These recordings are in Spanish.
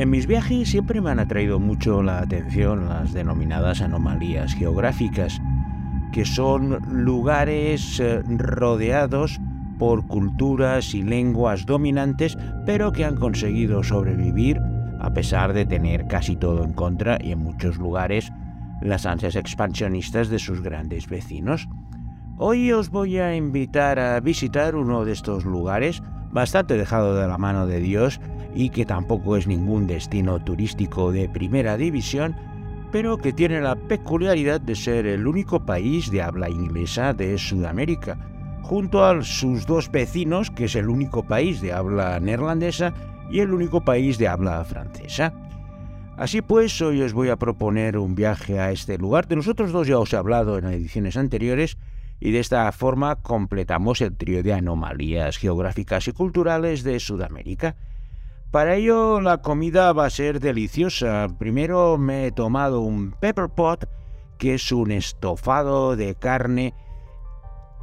En mis viajes siempre me han atraído mucho la atención las denominadas anomalías geográficas, que son lugares eh, rodeados por culturas y lenguas dominantes, pero que han conseguido sobrevivir a pesar de tener casi todo en contra y en muchos lugares las ansias expansionistas de sus grandes vecinos. Hoy os voy a invitar a visitar uno de estos lugares, bastante dejado de la mano de Dios y que tampoco es ningún destino turístico de primera división, pero que tiene la peculiaridad de ser el único país de habla inglesa de Sudamérica, junto a sus dos vecinos, que es el único país de habla neerlandesa y el único país de habla francesa. Así pues, hoy os voy a proponer un viaje a este lugar. De nosotros dos ya os he hablado en ediciones anteriores y de esta forma completamos el trío de anomalías geográficas y culturales de Sudamérica. Para ello la comida va a ser deliciosa. Primero me he tomado un pepper pot, que es un estofado de carne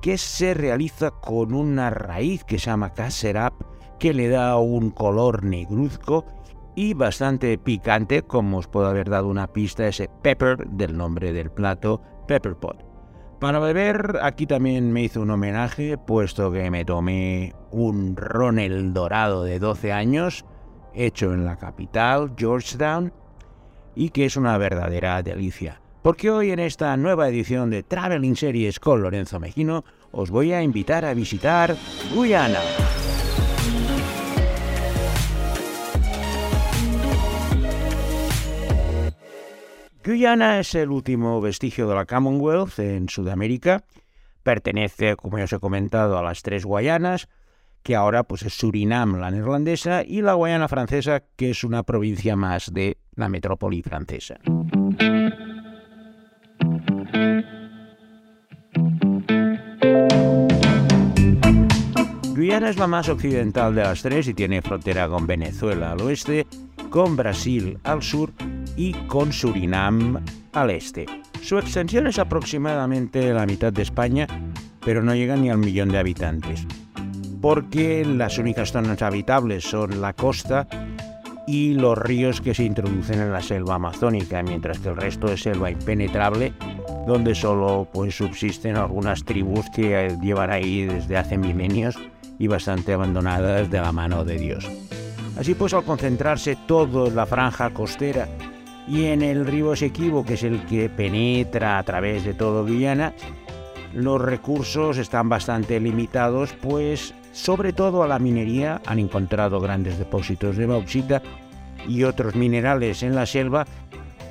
que se realiza con una raíz que se llama caserap, que le da un color negruzco y bastante picante, como os puedo haber dado una pista ese pepper del nombre del plato, pepper pot. Para beber, aquí también me hizo un homenaje, puesto que me tomé un ron el dorado de 12 años, hecho en la capital, Georgetown, y que es una verdadera delicia. Porque hoy en esta nueva edición de Traveling Series con Lorenzo Mejino os voy a invitar a visitar Guyana. Guyana es el último vestigio de la Commonwealth en Sudamérica. Pertenece, como ya os he comentado, a las tres Guayanas, que ahora pues es Surinam, la neerlandesa, y la Guayana francesa, que es una provincia más de la metrópoli francesa. Guyana es la más occidental de las tres y tiene frontera con Venezuela al oeste, con Brasil al sur y con Surinam al este. Su extensión es aproximadamente la mitad de España, pero no llega ni al millón de habitantes porque las únicas zonas habitables son la costa y los ríos que se introducen en la selva amazónica, mientras que el resto es selva impenetrable, donde solo pues, subsisten algunas tribus que llevan ahí desde hace milenios y bastante abandonadas de la mano de Dios. Así pues, al concentrarse todo en la franja costera y en el río Esequibo, que es el que penetra a través de todo Guyana, los recursos están bastante limitados, pues sobre todo a la minería han encontrado grandes depósitos de bauxita y otros minerales en la selva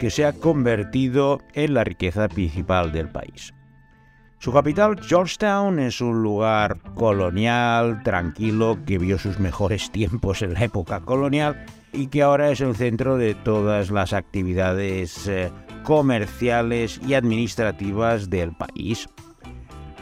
que se ha convertido en la riqueza principal del país. Su capital, Georgetown, es un lugar colonial, tranquilo, que vio sus mejores tiempos en la época colonial y que ahora es el centro de todas las actividades eh, comerciales y administrativas del país.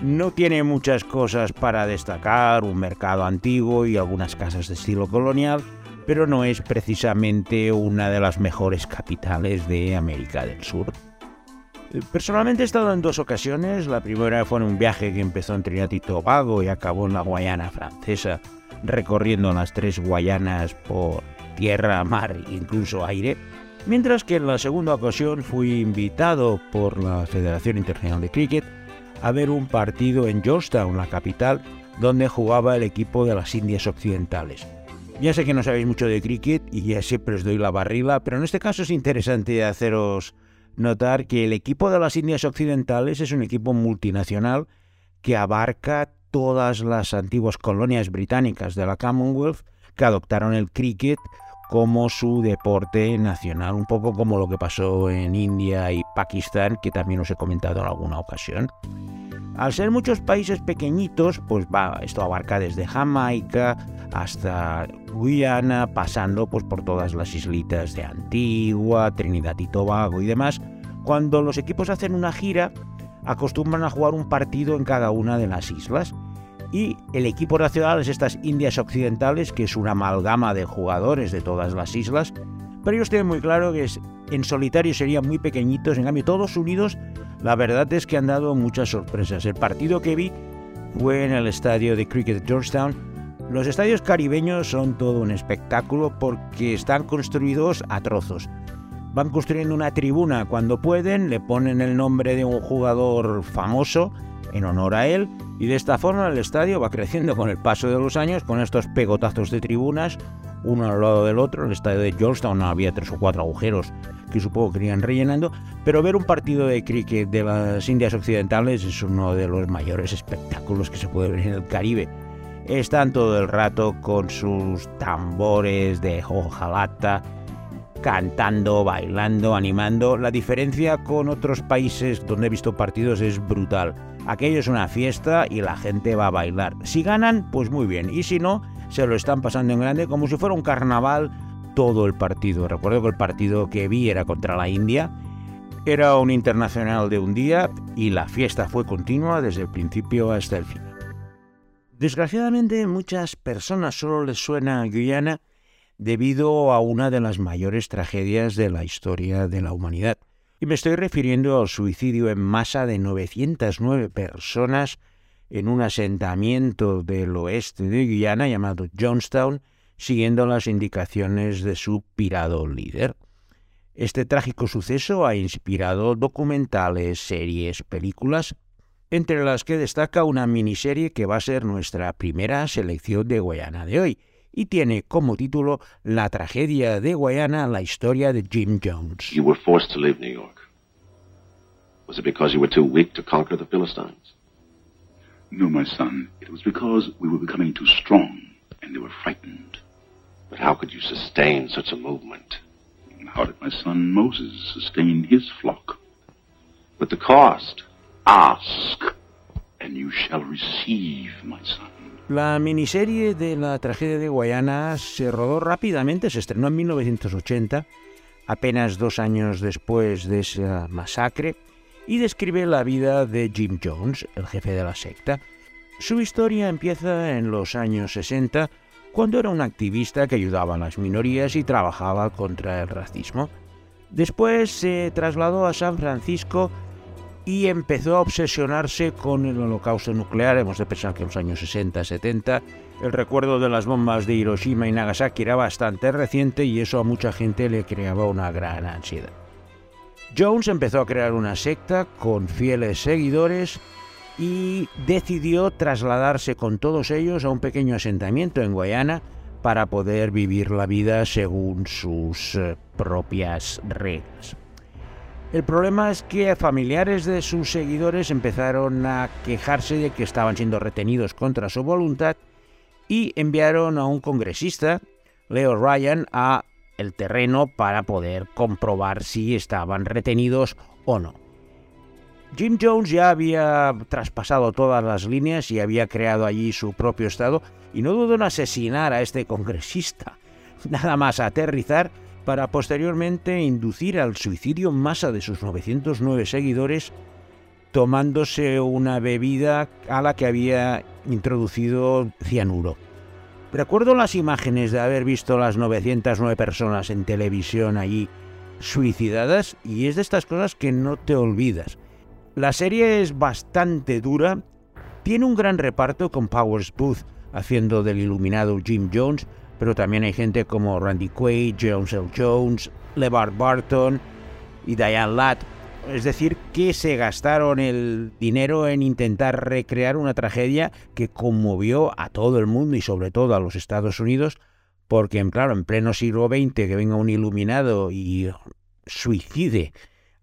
No tiene muchas cosas para destacar, un mercado antiguo y algunas casas de estilo colonial, pero no es precisamente una de las mejores capitales de América del Sur. Personalmente he estado en dos ocasiones. La primera fue en un viaje que empezó en Trinidad y Tobago y acabó en la Guayana francesa, recorriendo las tres Guayanas por tierra, mar e incluso aire. Mientras que en la segunda ocasión fui invitado por la Federación Internacional de Cricket a ver un partido en Georgetown, la capital, donde jugaba el equipo de las Indias Occidentales. Ya sé que no sabéis mucho de cricket y ya siempre os doy la barrila, pero en este caso es interesante haceros notar que el equipo de las Indias Occidentales es un equipo multinacional que abarca todas las antiguas colonias británicas de la Commonwealth que adoptaron el cricket como su deporte nacional, un poco como lo que pasó en India y Pakistán, que también os he comentado en alguna ocasión. Al ser muchos países pequeñitos, pues esto abarca desde Jamaica hasta Guyana, pasando pues por todas las islitas de Antigua, Trinidad y Tobago y demás. Cuando los equipos hacen una gira, acostumbran a jugar un partido en cada una de las islas. Y el equipo nacional es estas Indias Occidentales, que es una amalgama de jugadores de todas las islas. Pero ellos tienen muy claro que en solitario serían muy pequeñitos, en cambio todos unidos la verdad es que han dado muchas sorpresas. El partido que vi fue en el estadio de Cricket de Georgetown, Los estadios caribeños son todo un espectáculo porque están construidos a trozos. Van construyendo una tribuna cuando pueden, le ponen el nombre de un jugador famoso en honor a él y de esta forma el estadio va creciendo con el paso de los años con estos pegotazos de tribunas uno al lado del otro. En el estadio de Georgetown había tres o cuatro agujeros que supongo que irían rellenando, pero ver un partido de cricket de las Indias Occidentales es uno de los mayores espectáculos que se puede ver en el Caribe. Están todo el rato con sus tambores de hojalata, cantando, bailando, animando. La diferencia con otros países donde he visto partidos es brutal. Aquello es una fiesta y la gente va a bailar. Si ganan, pues muy bien. Y si no, se lo están pasando en grande como si fuera un carnaval todo el partido. Recuerdo que el partido que vi era contra la India. Era un internacional de un día y la fiesta fue continua desde el principio hasta el final. Desgraciadamente muchas personas solo les suena Guyana debido a una de las mayores tragedias de la historia de la humanidad. Y me estoy refiriendo al suicidio en masa de 909 personas en un asentamiento del oeste de Guyana llamado Johnstown, siguiendo las indicaciones de su pirado líder. Este trágico suceso ha inspirado documentales, series, películas, entre las que destaca una miniserie que va a ser nuestra primera selección de Guayana de hoy, y tiene como título La tragedia de Guayana, la historia de Jim Jones. You were forced to leave New York. Was it because you were too weak to conquer the Philistines? No, my son. It was because we were becoming too strong, and they were frightened. But how could you sustain such a movement? How did my son Moses sustain his flock? But the cost. Ask, and you shall receive, my son. La miniserie de la tragedia de Guayana se rodó rápidamente, se estrenó en 1980, apenas dos años después de esa masacre, y describe la vida de Jim Jones, el jefe de la secta. Su historia empieza en los años 60, cuando era un activista que ayudaba a las minorías y trabajaba contra el racismo. Después se trasladó a San Francisco y empezó a obsesionarse con el holocausto nuclear. Hemos de pensar que en los años 60-70 el recuerdo de las bombas de Hiroshima y Nagasaki era bastante reciente y eso a mucha gente le creaba una gran ansiedad. Jones empezó a crear una secta con fieles seguidores y decidió trasladarse con todos ellos a un pequeño asentamiento en Guayana para poder vivir la vida según sus eh, propias reglas. El problema es que familiares de sus seguidores empezaron a quejarse de que estaban siendo retenidos contra su voluntad y enviaron a un congresista, Leo Ryan, a el terreno para poder comprobar si estaban retenidos o no. Jim Jones ya había traspasado todas las líneas y había creado allí su propio estado y no dudó en asesinar a este congresista. Nada más aterrizar, para posteriormente inducir al suicidio en masa de sus 909 seguidores tomándose una bebida a la que había introducido cianuro. Recuerdo las imágenes de haber visto las 909 personas en televisión allí suicidadas y es de estas cosas que no te olvidas. La serie es bastante dura, tiene un gran reparto con Powers Booth haciendo del iluminado Jim Jones, pero también hay gente como Randy Quaid, Jones L. Jones, LeVar Barton y Diane Ladd. Es decir, que se gastaron el dinero en intentar recrear una tragedia que conmovió a todo el mundo y sobre todo a los Estados Unidos, porque, claro, en pleno siglo XX que venga un iluminado y suicide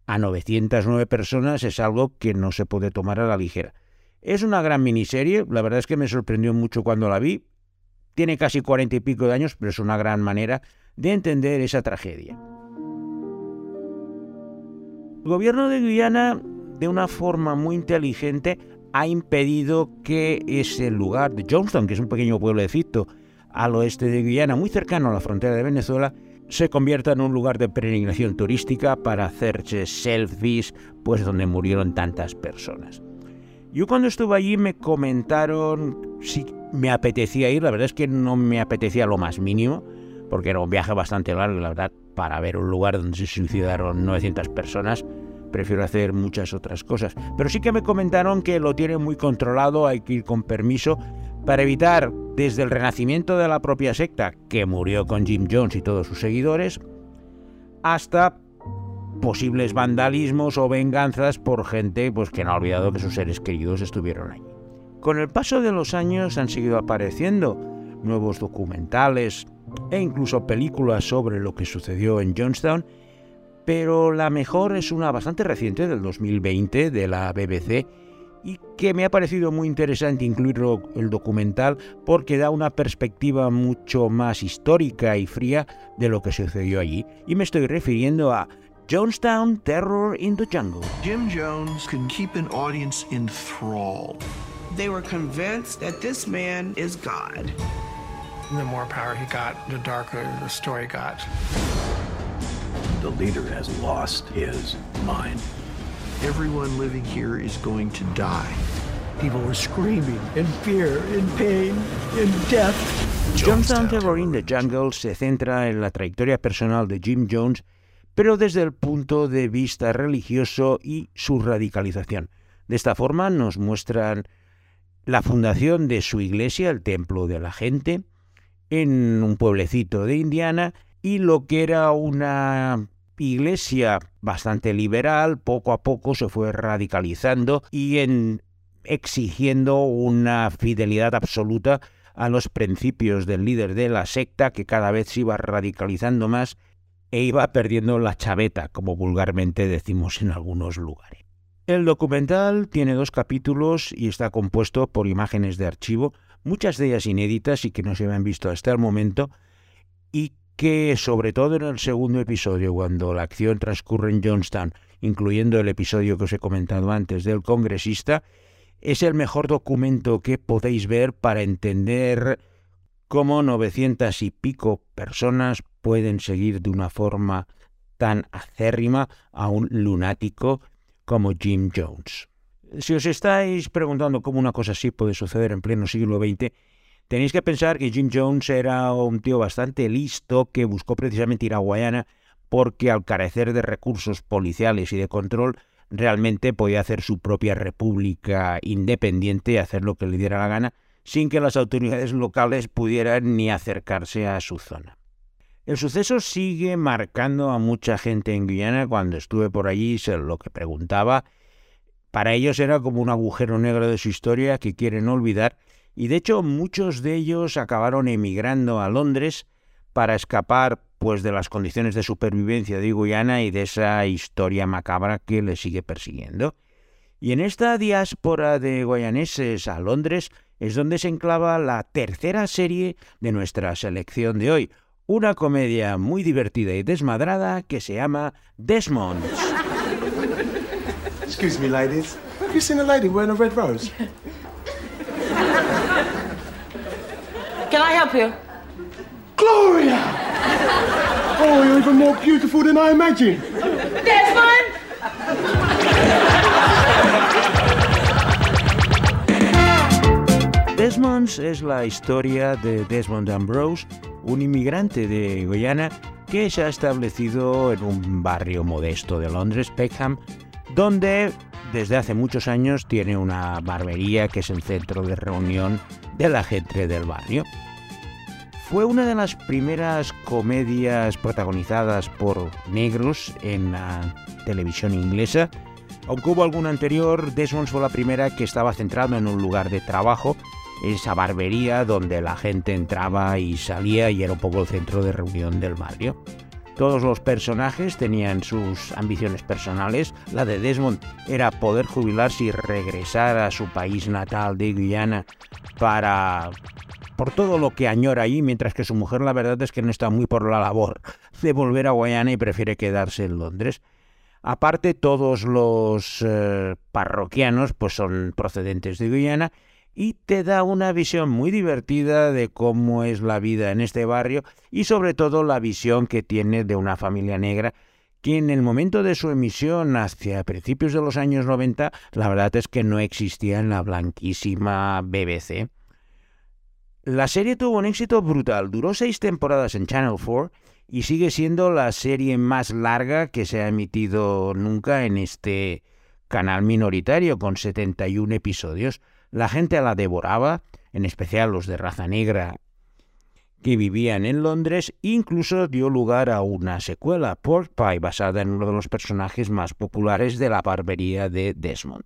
a 909 personas es algo que no se puede tomar a la ligera. Es una gran miniserie, la verdad es que me sorprendió mucho cuando la vi, tiene casi cuarenta y pico de años, pero es una gran manera de entender esa tragedia. El gobierno de Guyana, de una forma muy inteligente, ha impedido que ese lugar de Johnstown, que es un pequeño pueblecito al oeste de Guyana, muy cercano a la frontera de Venezuela, se convierta en un lugar de peregrinación turística para hacerse selfies, pues donde murieron tantas personas. Yo cuando estuve allí me comentaron si me apetecía ir, la verdad es que no me apetecía lo más mínimo, porque era un viaje bastante largo la verdad, para ver un lugar donde se suicidaron 900 personas, prefiero hacer muchas otras cosas. Pero sí que me comentaron que lo tienen muy controlado, hay que ir con permiso, para evitar desde el renacimiento de la propia secta, que murió con Jim Jones y todos sus seguidores, hasta posibles vandalismos o venganzas por gente pues, que no ha olvidado que sus seres queridos estuvieron allí. Con el paso de los años han seguido apareciendo nuevos documentales e incluso películas sobre lo que sucedió en Jonestown, pero la mejor es una bastante reciente del 2020 de la BBC y que me ha parecido muy interesante incluirlo el documental porque da una perspectiva mucho más histórica y fría de lo que sucedió allí. Y me estoy refiriendo a Jonestown Terror in the Jungle. Jim Jones can keep an audience enthralled. They were convinced that this man is God. The more power he got, the darker the story got. The leader has lost his mind. Everyone living here is going to die. People were screaming in fear, in pain, in death. Jonestown Terror in the Jungle se centra en la trayectoria personal de Jim Jones, pero desde el punto de vista religioso y su radicalización. De esta forma nos muestran la fundación de su iglesia, el Templo de la Gente, en un pueblecito de Indiana, y lo que era una iglesia bastante liberal, poco a poco se fue radicalizando y en, exigiendo una fidelidad absoluta a los principios del líder de la secta, que cada vez se iba radicalizando más e iba perdiendo la chaveta, como vulgarmente decimos en algunos lugares. El documental tiene dos capítulos y está compuesto por imágenes de archivo, muchas de ellas inéditas y que no se habían visto hasta el momento, y que sobre todo en el segundo episodio, cuando la acción transcurre en Johnstown, incluyendo el episodio que os he comentado antes del congresista, es el mejor documento que podéis ver para entender cómo 900 y pico personas pueden seguir de una forma tan acérrima a un lunático como Jim Jones. Si os estáis preguntando cómo una cosa así puede suceder en pleno siglo XX, Tenéis que pensar que Jim Jones era un tío bastante listo que buscó precisamente ir a Guayana porque al carecer de recursos policiales y de control, realmente podía hacer su propia república independiente y hacer lo que le diera la gana, sin que las autoridades locales pudieran ni acercarse a su zona. El suceso sigue marcando a mucha gente en Guyana. Cuando estuve por allí, se lo que preguntaba, para ellos era como un agujero negro de su historia que quieren olvidar y de hecho muchos de ellos acabaron emigrando a Londres para escapar pues de las condiciones de supervivencia de Guyana y de esa historia macabra que les sigue persiguiendo. Y en esta diáspora de guayaneses a Londres es donde se enclava la tercera serie de nuestra selección de hoy, una comedia muy divertida y desmadrada que se llama Desmond. Excuse me, ladies. Have you seen a lady wearing a red rose? Can I help you? Gloria! Oh, you're even more beautiful than I imagined. Desmond! Desmonds es la historia de Desmond Ambrose, un inmigrante de Guyana que se ha establecido en un barrio modesto de Londres, Peckham, donde desde hace muchos años tiene una barbería que es el centro de reunión de la gente del barrio. Fue una de las primeras comedias protagonizadas por negros en la televisión inglesa. Aunque hubo alguna anterior, Desmond fue la primera que estaba centrada en un lugar de trabajo, esa barbería donde la gente entraba y salía y era un poco el centro de reunión del barrio. Todos los personajes tenían sus ambiciones personales. La de Desmond era poder jubilarse y regresar a su país natal de Guyana para por todo lo que añora ahí, mientras que su mujer la verdad es que no está muy por la labor de volver a Guyana y prefiere quedarse en Londres. Aparte, todos los eh, parroquianos pues son procedentes de Guyana y te da una visión muy divertida de cómo es la vida en este barrio y sobre todo la visión que tiene de una familia negra que en el momento de su emisión hacia principios de los años 90 la verdad es que no existía en la blanquísima BBC. La serie tuvo un éxito brutal, duró seis temporadas en Channel 4 y sigue siendo la serie más larga que se ha emitido nunca en este canal minoritario con 71 episodios. La gente la devoraba, en especial los de raza negra que vivían en Londres, incluso dio lugar a una secuela, Pork Pie, basada en uno de los personajes más populares de la barbería de Desmond.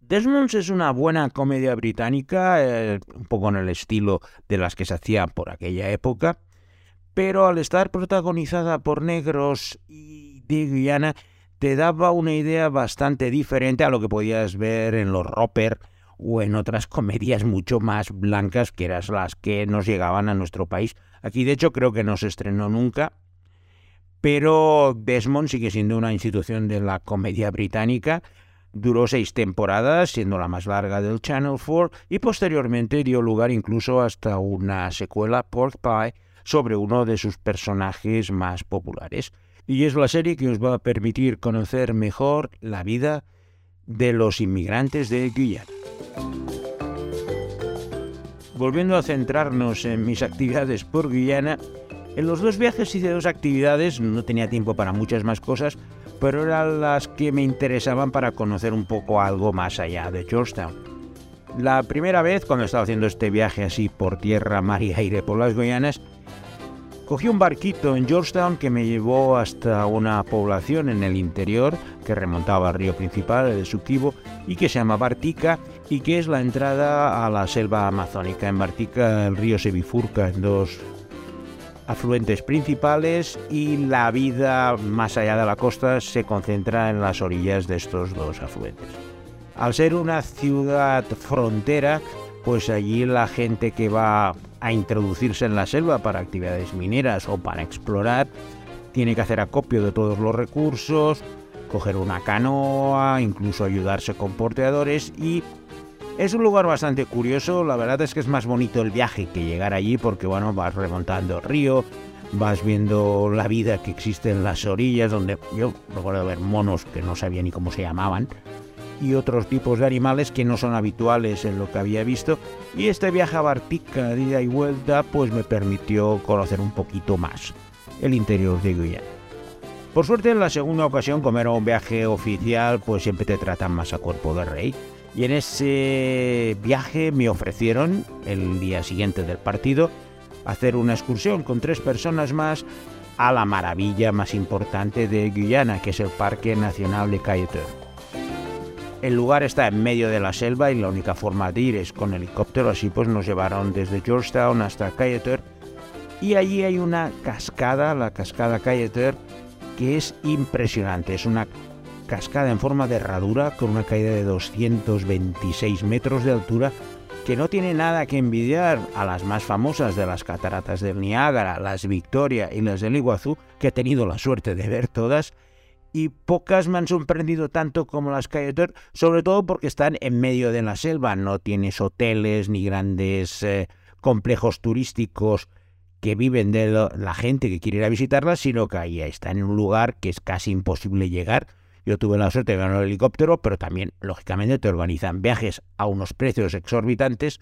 Desmond es una buena comedia británica, eh, un poco en el estilo de las que se hacían por aquella época, pero al estar protagonizada por negros y de Guyana, te daba una idea bastante diferente a lo que podías ver en los Roper o en otras comedias mucho más blancas que eran las que nos llegaban a nuestro país. Aquí de hecho creo que no se estrenó nunca, pero Desmond sigue siendo una institución de la comedia británica. Duró seis temporadas, siendo la más larga del Channel 4, y posteriormente dio lugar incluso hasta una secuela, Pork Pie, sobre uno de sus personajes más populares. Y es la serie que os va a permitir conocer mejor la vida de los inmigrantes de Guyana. Volviendo a centrarnos en mis actividades por Guyana, en los dos viajes hice dos actividades, no tenía tiempo para muchas más cosas, pero eran las que me interesaban para conocer un poco algo más allá de Georgetown. La primera vez, cuando estaba haciendo este viaje así por tierra, mar y aire por las Guyanas, Cogí un barquito en Georgetown que me llevó hasta una población en el interior que remontaba al río principal, el Suquibo, y que se llama Bartica y que es la entrada a la selva amazónica. En Bartica el río se bifurca en dos afluentes principales y la vida más allá de la costa se concentra en las orillas de estos dos afluentes. Al ser una ciudad frontera, pues allí la gente que va a introducirse en la selva para actividades mineras o para explorar, tiene que hacer acopio de todos los recursos, coger una canoa, incluso ayudarse con porteadores y es un lugar bastante curioso, la verdad es que es más bonito el viaje que llegar allí porque bueno, vas remontando el río, vas viendo la vida que existe en las orillas, donde yo recuerdo ver monos que no sabía ni cómo se llamaban, y otros tipos de animales que no son habituales en lo que había visto y este viaje a Bartica de ida y vuelta pues me permitió conocer un poquito más el interior de Guyana. Por suerte en la segunda ocasión como era un viaje oficial pues siempre te tratan más a cuerpo de rey y en ese viaje me ofrecieron el día siguiente del partido hacer una excursión con tres personas más a la maravilla más importante de Guyana que es el Parque Nacional de Cayeteur. El lugar está en medio de la selva y la única forma de ir es con helicóptero, así pues nos llevaron desde Georgetown hasta Cayeter y allí hay una cascada, la cascada Cayeter, que es impresionante, es una cascada en forma de herradura con una caída de 226 metros de altura que no tiene nada que envidiar a las más famosas de las cataratas del Niágara, las Victoria y las del Iguazú, que he tenido la suerte de ver todas, y pocas me han sorprendido tanto como las Cayetor, sobre todo porque están en medio de la selva, no tienes hoteles ni grandes eh, complejos turísticos que viven de la gente que quiere ir a visitarlas, sino que ahí están en un lugar que es casi imposible llegar. Yo tuve la suerte de ganar el helicóptero, pero también, lógicamente, te organizan viajes a unos precios exorbitantes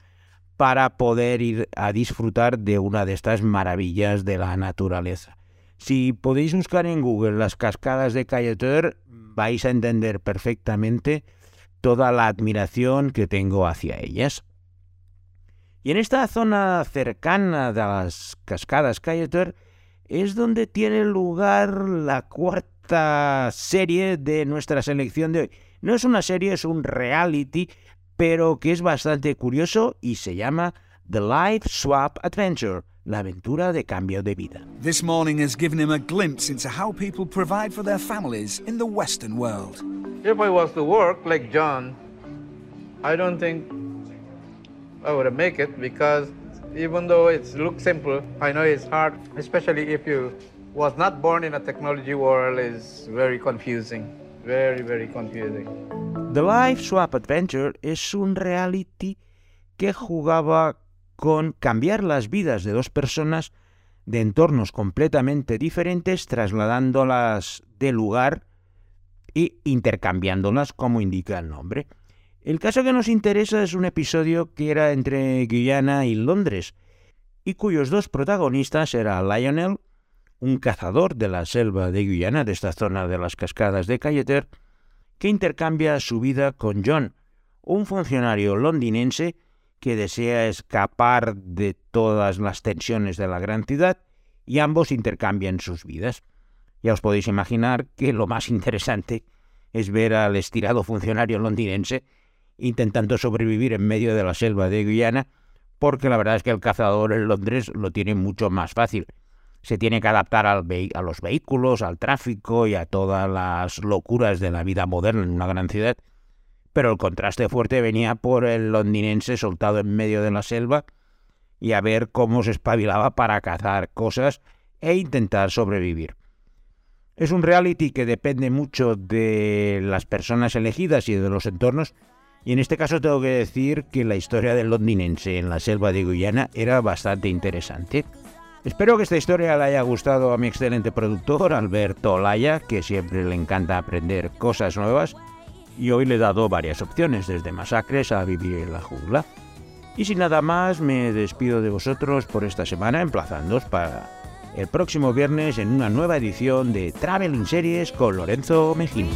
para poder ir a disfrutar de una de estas maravillas de la naturaleza. Si podéis buscar en Google las cascadas de Cayeter, vais a entender perfectamente toda la admiración que tengo hacia ellas. Y en esta zona cercana de las cascadas Cayeter es donde tiene lugar la cuarta serie de nuestra selección de hoy. No es una serie, es un reality, pero que es bastante curioso y se llama The Life Swap Adventure la aventura de cambio de vida. This morning has given him a glimpse into how people provide for their families in the Western world. If I was to work like John, I don't think I would make it because even though it looks simple, I know it's hard, especially if you was not born in a technology world is very confusing. Very, very confusing. The Life Swap Adventure es un reality que jugaba con cambiar las vidas de dos personas de entornos completamente diferentes, trasladándolas de lugar e intercambiándolas como indica el nombre. El caso que nos interesa es un episodio que era entre Guyana y Londres, y cuyos dos protagonistas era Lionel, un cazador de la selva de Guyana, de esta zona de las cascadas de Cayeter, que intercambia su vida con John, un funcionario londinense que desea escapar de todas las tensiones de la gran ciudad y ambos intercambian sus vidas. Ya os podéis imaginar que lo más interesante es ver al estirado funcionario londinense intentando sobrevivir en medio de la selva de Guyana, porque la verdad es que el cazador en Londres lo tiene mucho más fácil. Se tiene que adaptar al a los vehículos, al tráfico y a todas las locuras de la vida moderna en una gran ciudad, pero el contraste fuerte venía por el londinense soltado en medio de la selva y a ver cómo se espabilaba para cazar cosas e intentar sobrevivir. Es un reality que depende mucho de las personas elegidas y de los entornos, y en este caso tengo que decir que la historia del londinense en la selva de Guyana era bastante interesante. Espero que esta historia le haya gustado a mi excelente productor, Alberto Olaya, que siempre le encanta aprender cosas nuevas, y hoy le he dado varias opciones, desde masacres a vivir en la jungla. Y sin nada más, me despido de vosotros por esta semana, emplazándoos para el próximo viernes en una nueva edición de Traveling Series con Lorenzo Mejini.